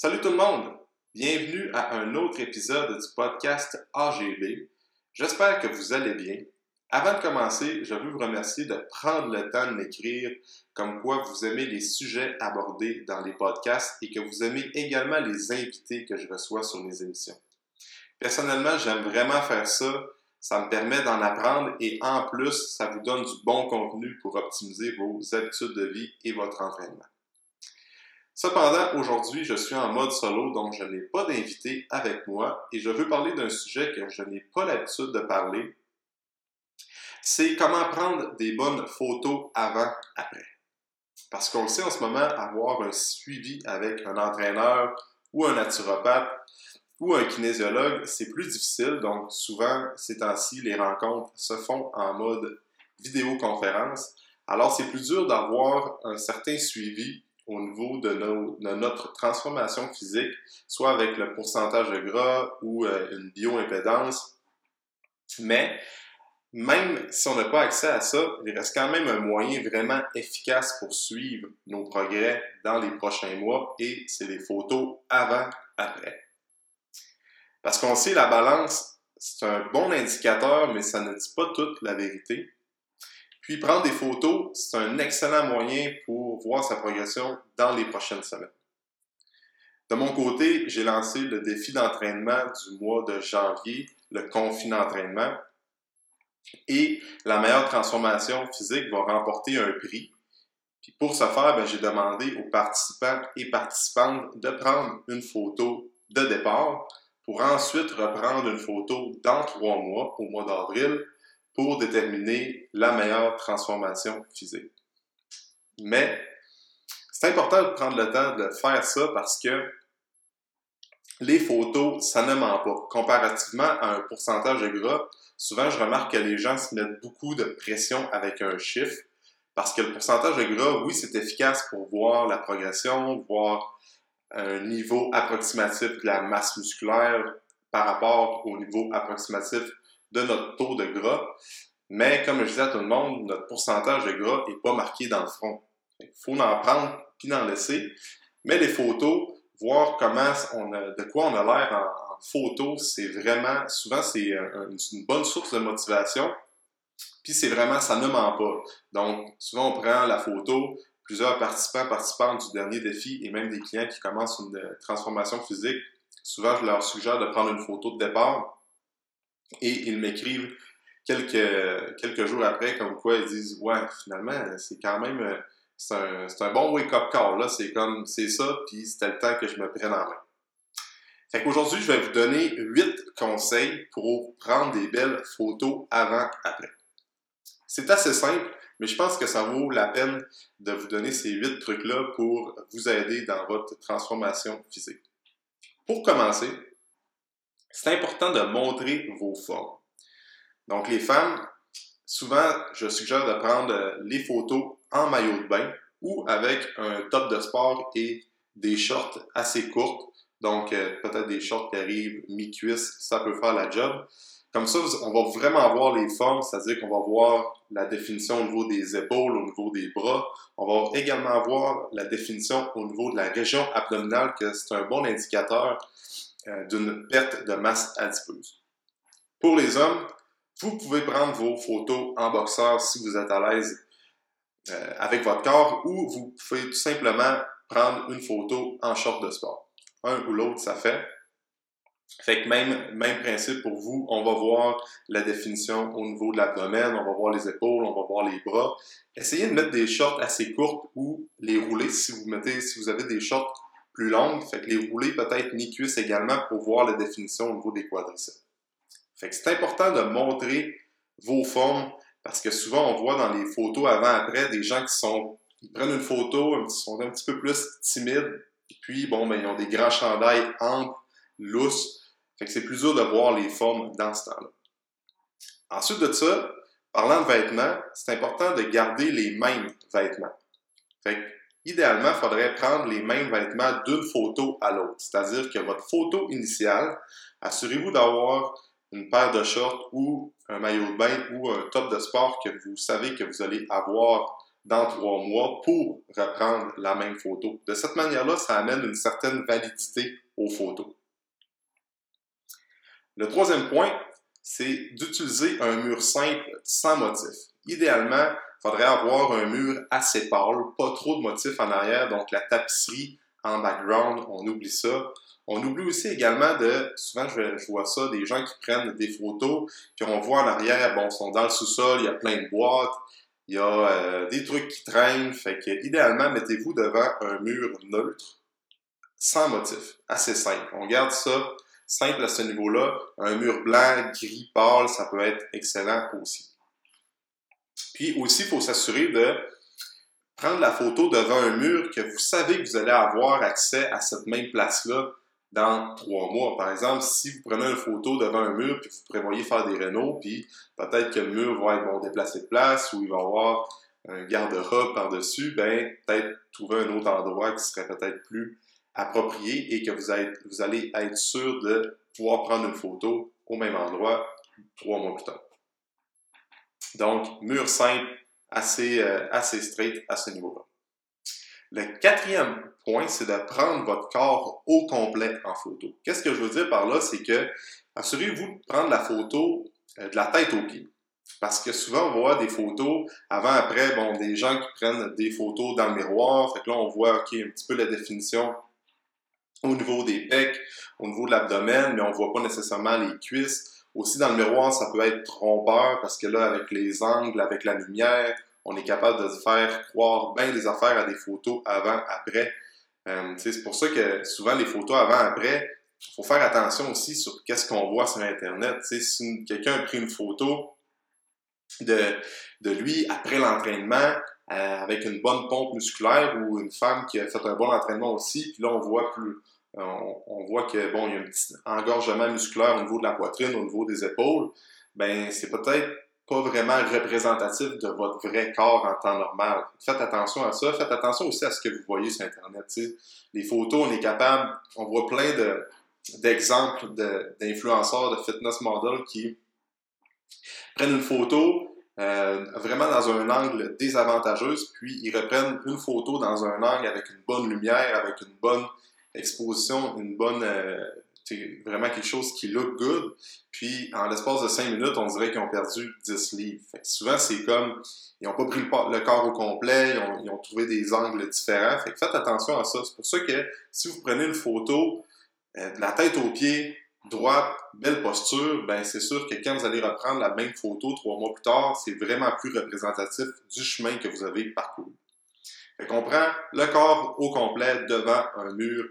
Salut tout le monde! Bienvenue à un autre épisode du podcast AGB. J'espère que vous allez bien. Avant de commencer, je veux vous remercier de prendre le temps de m'écrire comme quoi vous aimez les sujets abordés dans les podcasts et que vous aimez également les invités que je reçois sur mes émissions. Personnellement, j'aime vraiment faire ça. Ça me permet d'en apprendre et en plus, ça vous donne du bon contenu pour optimiser vos habitudes de vie et votre entraînement. Cependant, aujourd'hui, je suis en mode solo, donc je n'ai pas d'invité avec moi et je veux parler d'un sujet que je n'ai pas l'habitude de parler. C'est comment prendre des bonnes photos avant-après. Parce qu'on sait en ce moment, avoir un suivi avec un entraîneur ou un naturopathe ou un kinésiologue, c'est plus difficile. Donc, souvent, ces temps-ci, les rencontres se font en mode vidéoconférence. Alors, c'est plus dur d'avoir un certain suivi au niveau de, notre transformation physique, soit avec le pourcentage de gras ou euh, une bioimpédance. Mais même si on n'a pas accès à ça, il reste quand même un moyen vraiment efficace pour suivre nos progrès dans les prochains mois et c'est les photos avant-après. Parce qu'on sait la balance, c'est un bon indicateur, mais ça ne dit pas toute la vérité. Puis prendre des photos, c'est un excellent moyen pour voir sa progression dans les prochaines semaines. De mon côté, j'ai lancé le défi d'entraînement du mois de janvier, le conflit d'entraînement. Et la meilleure transformation physique va remporter un prix. Puis pour ce faire, ben, j'ai demandé aux participants et participantes de prendre une photo de départ pour ensuite reprendre une photo dans trois mois, au mois d'avril, pour déterminer la meilleure transformation physique. Mais c'est important de prendre le temps de faire ça parce que les photos, ça ne ment pas. Comparativement à un pourcentage de gras, souvent je remarque que les gens se mettent beaucoup de pression avec un chiffre parce que le pourcentage de gras, oui, c'est efficace pour voir la progression, voir un niveau approximatif de la masse musculaire par rapport au niveau approximatif de notre taux de gras. Mais comme je disais à tout le monde, notre pourcentage de gras n'est pas marqué dans le front. Il faut en prendre puis en laisser. Mais les photos, voir comment on a, de quoi on a l'air en, photo, c'est vraiment, souvent, c'est une bonne source de motivation. Puis c'est vraiment, ça ne ment pas. Donc, souvent, on prend la photo, plusieurs participants, participantes du dernier défi et même des clients qui commencent une transformation physique, souvent, je leur suggère de prendre une photo de départ et ils m'écrivent quelques, quelques jours après, comme quoi ils disent Ouais, finalement, c'est quand même euh, c'est un, un, bon wake-up call. Là. C'est comme c'est ça, puis c'était le temps que je me prenne en main. Fait qu'aujourd'hui, je vais vous donner huit conseils pour prendre des belles photos avant-après. C'est assez simple, mais je pense que ça vaut la peine de vous donner ces huit trucs-là pour vous aider dans votre transformation physique. Pour commencer, c'est important de montrer vos formes. Donc, les femmes, souvent, je suggère de prendre les photos en maillot de bain ou avec un top de sport et des shorts assez courtes. Donc, euh, peut-être des shorts qui arrivent mi-cuisse, ça peut faire la job. Comme ça, on va vraiment voir les formes, c'est-à-dire qu'on va voir la définition au niveau des épaules, au niveau des bras. On va également voir la définition au niveau de la région abdominale, que c'est un bon indicateur euh, d'une perte de masse adipeuse. Pour les hommes, vous pouvez prendre vos photos en boxeur si vous êtes à l'aise euh, avec votre corps ou vous pouvez tout simplement prendre une photo en short de sport. Un ou l'autre, ça fait. Fait que même, même principe pour vous, on va voir la définition au niveau de l'abdomen, on va voir les épaules, on va voir les bras. Essayez de mettre des shorts assez courtes ou les rouler si vous mettez, si vous avez des shorts plus longues, fait que les rouler peut-être mi-cuisse également pour voir la définition au niveau des quadriceps. Fait que c'est important de montrer vos formes parce que souvent on voit dans les photos avant-après des gens qui sont, prennent une photo, ils sont un petit peu plus timides, puis bon, ben, ils ont des grands chandails amples, lousses. Fait que c'est plus dur de voir les formes dans ce temps-là. Ensuite de ça, parlant de vêtements, c'est important de garder les mêmes vêtements. Idéalement, il faudrait prendre les mêmes vêtements d'une photo à l'autre. C'est-à-dire que votre photo initiale, assurez-vous d'avoir une paire de shorts ou un maillot de bain ou un top de sport que vous savez que vous allez avoir dans trois mois pour reprendre la même photo. De cette manière-là, ça amène une certaine validité aux photos. Le troisième point, c'est d'utiliser un mur simple sans motif. Idéalement, faudrait avoir un mur assez pâle, pas trop de motifs en arrière, donc la tapisserie en background, on oublie ça. On oublie aussi également de, souvent je, vois ça, des gens qui prennent des photos, puis on voit en arrière, bon, ils sont dans le sous-sol, il y a plein de boîtes, il y a euh, des trucs qui traînent, fait que idéalement, mettez-vous devant un mur neutre, sans motif, assez simple. On garde ça simple à ce niveau-là. Un mur blanc, gris, pâle, ça peut être excellent aussi. Puis aussi, il faut s'assurer de prendre la photo devant un mur que vous savez que vous allez avoir accès à cette même place-là dans trois mois. Par exemple, si vous prenez une photo devant un mur puis vous prévoyez faire des rénaux, puis peut-être que le mur va être bon, déplacé de place ou il va y avoir un garde-robe par-dessus, ben peut-être trouver un autre endroit qui serait peut-être plus approprié et que vous, vous allez être sûr de pouvoir prendre une photo au même endroit trois mois plus tard. Donc, mur simple, assez, euh, assez straight à ce niveau-là. Le quatrième point, c'est de prendre votre corps au complet en photo. Qu'est-ce que je veux dire par là? C'est que assurez-vous de prendre la photo euh, de la tête aux pieds. Parce que souvent, on voit des photos avant-après, bon, des gens qui prennent des photos dans le miroir. Fait que là, on voit, OK, un petit peu la définition au niveau des pecs, au niveau de l'abdomen, mais on voit pas nécessairement les cuisses. Aussi, dans le miroir, ça peut être trompeur parce que là, avec les angles, avec la lumière, on est capable de faire croire bien des affaires à des photos avant-après. Euh, c'est pour ça que souvent, les photos avant-après, il faut faire attention aussi sur qu'est-ce qu'on voit sur Internet. si quelqu'un a pris une photo de, de lui après l'entraînement, euh, avec une bonne pompe musculaire ou une femme qui a fait un bon entraînement aussi, puis là on voit plus on, voit que bon, il y a un petit engorgement musculaire au niveau de la poitrine, au niveau des épaules, ben c'est peut-être pas vraiment représentatif de votre vrai corps en temps normal. Faites attention à ça. Faites attention aussi à ce que vous voyez sur Internet. Les photos, on est capable, on voit plein d'exemples d'influenceurs, de fitness models qui prennent une photo, euh, vraiment dans un angle désavantageux, puis ils reprennent une photo dans un angle avec une bonne lumière, avec une bonne exposition, une bonne, euh, vraiment quelque chose qui look good. Puis en l'espace de 5 minutes, on dirait qu'ils ont perdu 10 livres. souvent, c'est comme, ils n'ont pas pris le, corps au complet, ils ont, trouvé des angles différents. Fait faites attention à ça. C'est pour ça que si vous prenez une photo euh, de la tête aux pieds, droite, belle posture, ben c'est sûr que quand vous allez reprendre la même photo trois mois plus tard, c'est vraiment plus représentatif du chemin que vous avez parcouru. Fait prend le corps au complet devant un mur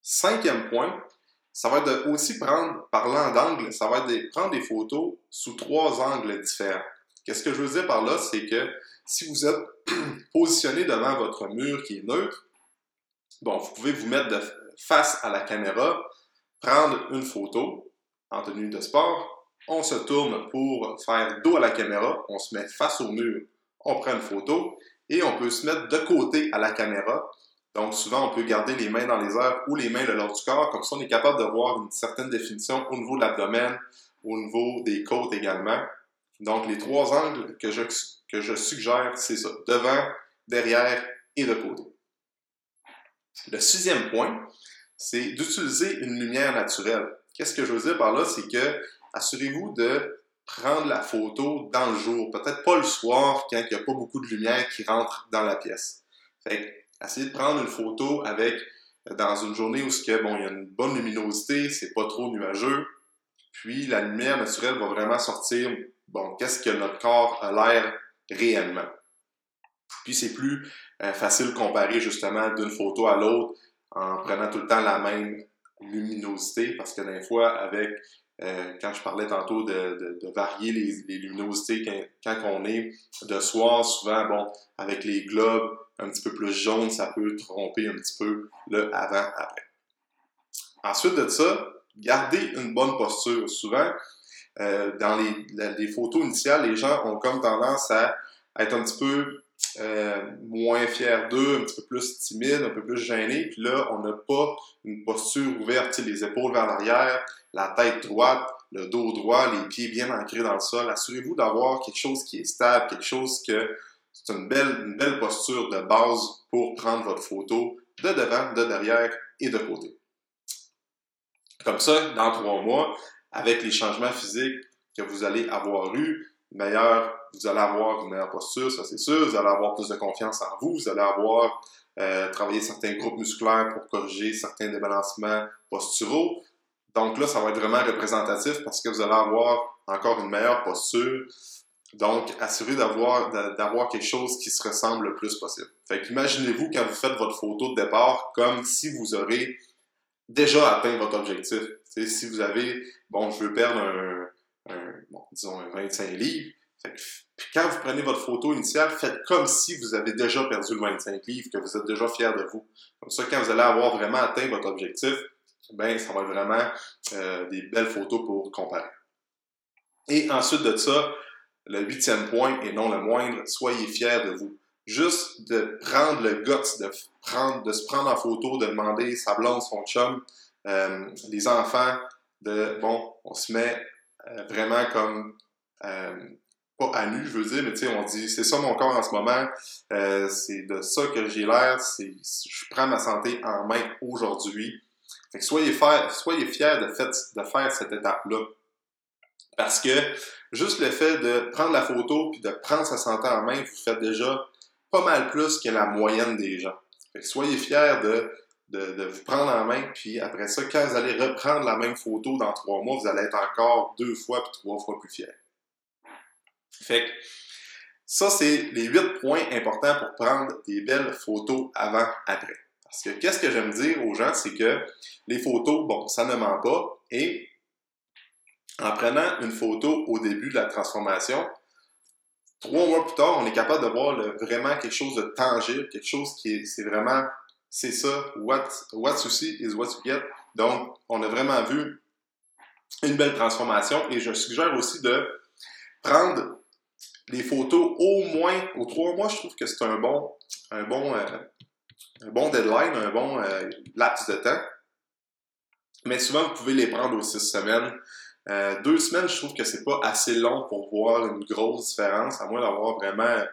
Cinquième point, ça va être aussi prendre, parlant d'angle, ça va être prendre des photos sous trois angles différents. Qu'est-ce que je veux dire par là? C'est que si vous êtes positionné devant votre mur qui est neutre, bon, vous pouvez vous mettre face à la caméra, prendre une photo en tenue de sport, on se tourne pour faire dos à la caméra, on se met face au mur, on prend une photo et on peut se mettre de côté à la caméra. Donc souvent, on peut garder les mains dans les airs ou les mains le long du corps. Comme ça, on est capable de voir une certaine définition au niveau de l'abdomen, au niveau des côtes également. Donc les trois angles que je, que je suggère, c'est ça. Devant, derrière et de côté. Le sixième point, c'est d'utiliser une lumière naturelle. Qu'est-ce que je veux dire par là? C'est que assurez-vous de prendre la photo dans le jour, peut-être pas le soir quand il n'y a pas beaucoup de lumière qui rentre dans la pièce. Fait essayez de prendre une photo avec dans une journée où que, bon, il y a une bonne luminosité, c'est pas trop nuageux, puis la lumière naturelle va vraiment sortir bon, qu'est-ce que notre corps a l'air réellement. Puis c'est plus euh, facile de comparer justement d'une photo à l'autre en prenant tout le temps la même luminosité, parce que des fois, avec euh, quand je parlais tantôt de, varier les, luminosités quand, on est de soir, souvent, bon, avec les globes un petit peu plus jaunes, ça peut tromper un petit peu le avant-après. Ensuite de ça, gardez une bonne posture. Souvent, euh, dans les, photos initiales, les gens ont comme tendance à être un petit peu euh, moins fiers d'eux, un petit peu plus timides, un peu plus gênés. Puis là, on n'a pas une posture ouverte, les épaules vers l'arrière, la tête droite. le dos droit, les pieds bien ancrés dans le sol. Assurez-vous d'avoir quelque chose qui est stable, quelque chose que c'est une belle, une belle posture de base pour prendre votre photo de devant, de derrière et de côté. Comme ça, dans trois mois, avec les changements physiques que vous allez avoir eus, meilleur, vous allez avoir une meilleure posture, ça c'est sûr, vous allez avoir plus de confiance en vous, vous allez avoir euh, travaillé certains groupes musculaires pour corriger certains débalancements posturaux. Donc là, ça va être vraiment représentatif parce que vous allez avoir encore une meilleure posture. Donc, assurez d'avoir, d'avoir quelque chose qui se ressemble le plus possible. Fait qu'imaginez-vous quand vous faites votre photo de départ comme si vous aurez déjà atteint votre objectif. si vous avez, bon, je veux perdre un, bon, disons, un 25 livres, quand vous prenez votre photo initiale, faites comme si vous avez déjà perdu le 25 livres, que vous êtes déjà fier de vous. Comme ça, quand vous allez avoir vraiment atteint votre objectif, ben, ça va être vraiment euh, des belles photos pour comparer. Et ensuite de ça, le huitième point, et non le moindre, soyez fiers de vous. Juste de prendre le guts, de, prendre, de se prendre en photo, de demander sa blonde, son chum, euh, les enfants, de, bon, on se met euh, vraiment comme pas à nu, je veux dire, mais tu sais, on dit, c'est ça mon corps en ce moment, euh, c'est de ça que j'ai l'air, c'est, je prends ma santé en main aujourd'hui. Fait que soyez, fiers, soyez fiers de, fait, de faire cette étape-là. Parce que juste le fait de prendre la photo puis de prendre sa santé en main, vous faites déjà pas mal plus que la moyenne des gens. Fait que soyez fiers de, de, vous prendre en main, puis après ça, quand vous allez reprendre la même photo dans trois mois, vous allez être encore deux fois puis trois fois plus fiers. Fait ça, c'est les huit points importants pour prendre des belles photos avant-après. Parce que qu'est-ce que j'aime dire aux gens, c'est que les photos, bon, ça ne ment pas. Et en prenant une photo au début de la transformation, trois mois plus tard, on est capable de voir vraiment quelque chose de tangible, quelque chose qui est, c'est vraiment, c'est ça, what, what you is what you get. Donc, on a vraiment vu une belle transformation et je suggère aussi de prendre les photos au moins, aux trois mois, je trouve que c'est un bon, un bon, euh, un bon deadline, un bon euh, laps de temps. Mais souvent, vous pouvez les prendre aux six semaines. Euh, deux semaines, je trouve que c'est pas assez long pour voir une grosse différence, à moins d'avoir vraiment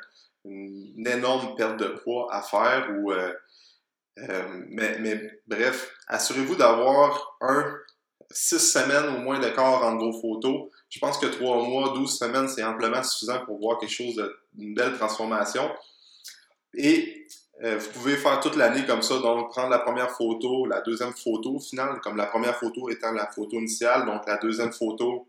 une, énorme perte de poids à faire. Ou, mais, mais bref, assurez-vous d'avoir un six semaines au moins d'écart entre vos photos. Je pense que trois mois, douze semaines, c'est amplement suffisant pour voir quelque chose d'une belle transformation. Et euh, vous pouvez faire toute l'année comme ça, donc prendre la première photo, la deuxième photo au final, comme la première photo étant la photo initiale, donc la deuxième photo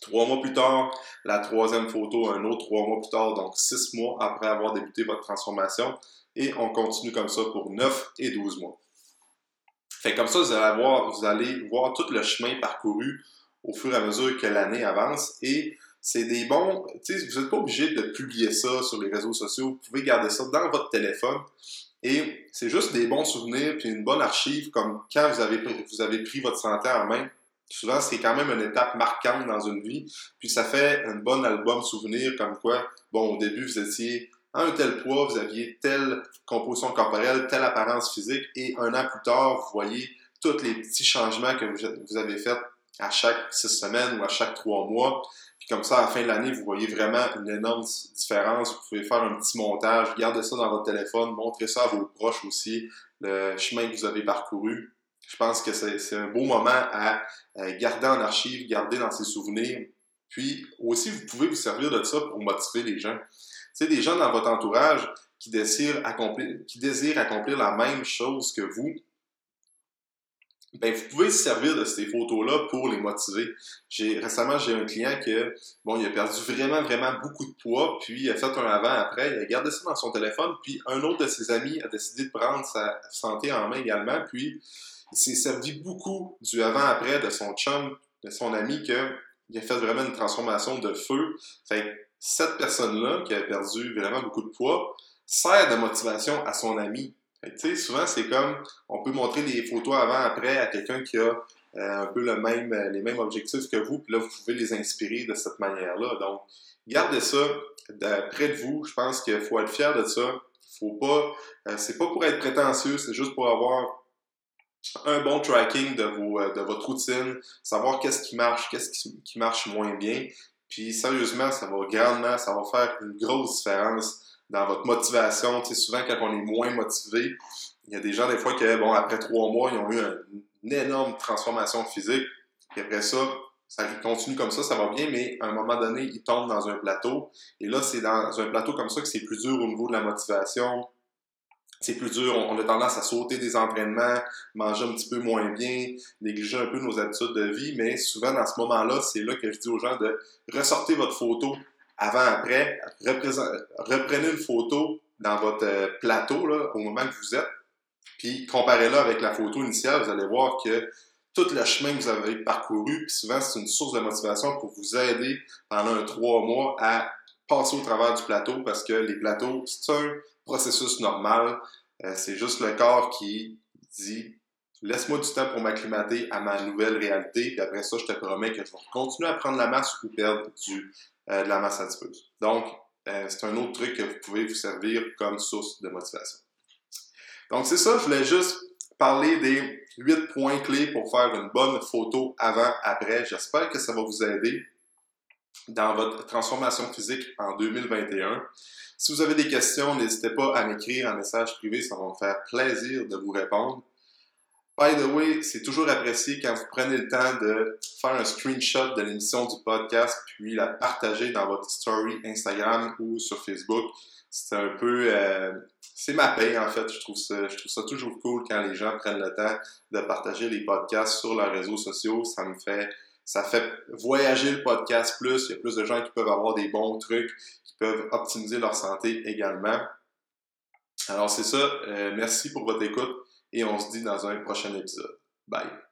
trois mois plus tard, la troisième photo un autre trois mois plus tard, donc six mois après avoir débuté votre transformation, et on continue comme ça pour neuf et douze mois. Fait comme ça, vous allez, voir, tout le chemin parcouru au fur et à mesure que l'année avance. Et c'est des bons. Vous n'êtes pas obligé de publier ça sur les réseaux sociaux. Vous pouvez garder ça dans votre téléphone. Et c'est juste des bons souvenirs puis une bonne archive comme quand vous avez, vous avez pris votre santé en main. Souvent, c'est quand même une étape marquante dans une vie. Puis ça fait un bon album souvenir comme quoi, bon, au début, vous étiez un tel poids, vous aviez telle composition corporelle, telle apparence physique, et un an plus tard, vous voyez tous les petits changements que vous avez faits à chaque six semaines ou à chaque trois mois. Puis comme ça, à la fin de l'année, vous voyez vraiment une énorme différence. Vous pouvez faire un petit montage, gardez ça dans votre téléphone, montrez ça à vos proches aussi, le chemin que vous avez parcouru. Je pense que c'est un beau moment à, garder en archive, garder dans ses souvenirs. Puis aussi, vous pouvez vous servir de ça pour motiver les gens sais, des gens dans votre entourage qui désirent accomplir, qui accomplir la même chose que vous, ben, vous pouvez se servir de ces photos-là pour les motiver. J'ai, récemment, j'ai un client qui, bon, il a perdu vraiment, vraiment beaucoup de poids, puis il a fait un avant-après, il a gardé ça dans son téléphone, puis un autre de ses amis a décidé de prendre sa santé en main également, puis il s'est servi beaucoup du avant-après de son chum, de son ami, qu'il a fait vraiment une transformation de feu. Fait cette personne-là, qui a perdu vraiment beaucoup de poids, sert de motivation à son ami. souvent, c'est comme, on peut montrer des photos avant-après à quelqu'un qui a euh, un peu euh, les mêmes objectifs que vous, puis là, vous pouvez les inspirer de cette manière-là. Donc, gardez ça près de vous. Je pense qu'il faut être fier de ça. Faut pas, euh, c'est pas pour être prétentieux, c'est juste pour avoir un bon tracking de votre routine, savoir qu'est-ce qui marche, qu'est-ce qui, marche moins bien. Puis sérieusement, ça va grandement, ça va faire une grosse différence dans votre motivation. Tu sais, souvent, quand on est moins motivé, il y a des gens, des fois, qui, bon, après trois mois, ils ont eu une énorme transformation physique. Puis après ça, ça continue comme ça, ça va bien, mais à un moment donné, ils tombent dans un plateau. Et là, c'est dans un plateau comme ça que c'est plus dur au niveau de la motivation. C'est plus dur, on a tendance à sauter des entraînements, manger un petit peu moins bien, négliger un peu nos habitudes de vie, mais souvent dans ce moment-là, c'est là que je dis aux gens de ressortir votre photo avant-après, reprenez une photo dans votre euh, plateau là, au moment que vous êtes, puis comparez-la avec la photo initiale, vous allez voir que tout le chemin que vous avez parcouru, puis souvent c'est une source de motivation pour vous aider pendant un trois mois à passer au travers du plateau parce que les plateaux, c'est un processus normal. Euh, c'est juste le corps qui dit laisse-moi du temps pour m'acclimater à ma nouvelle réalité, puis après ça, je te promets que je vais continuer à prendre la masse ou perdre euh, de la masse adipeuse. Donc, euh, c'est un autre truc que vous pouvez vous servir comme source de motivation. Donc, c'est ça, je voulais juste parler des huit points clés pour faire une bonne photo avant-après. J'espère que ça va vous aider dans votre transformation physique en 2021. Si vous avez des questions, n'hésitez pas à m'écrire en message privé, ça va me faire plaisir de vous répondre. By the way, c'est toujours apprécié quand vous prenez le temps de faire un screenshot de l'émission du podcast, puis la partager dans votre story Instagram ou sur Facebook. C'est un peu, euh, c'est ma paye en fait. Je trouve ça, je trouve ça toujours cool quand les gens prennent le temps de partager les podcasts sur leurs réseaux sociaux. Ça me fait, ça fait voyager le podcast plus. Il y a plus de gens qui peuvent avoir des bons trucs, qui peuvent optimiser leur santé également. Alors c'est ça. Euh, merci pour votre écoute et on se dit dans un prochain épisode. Bye.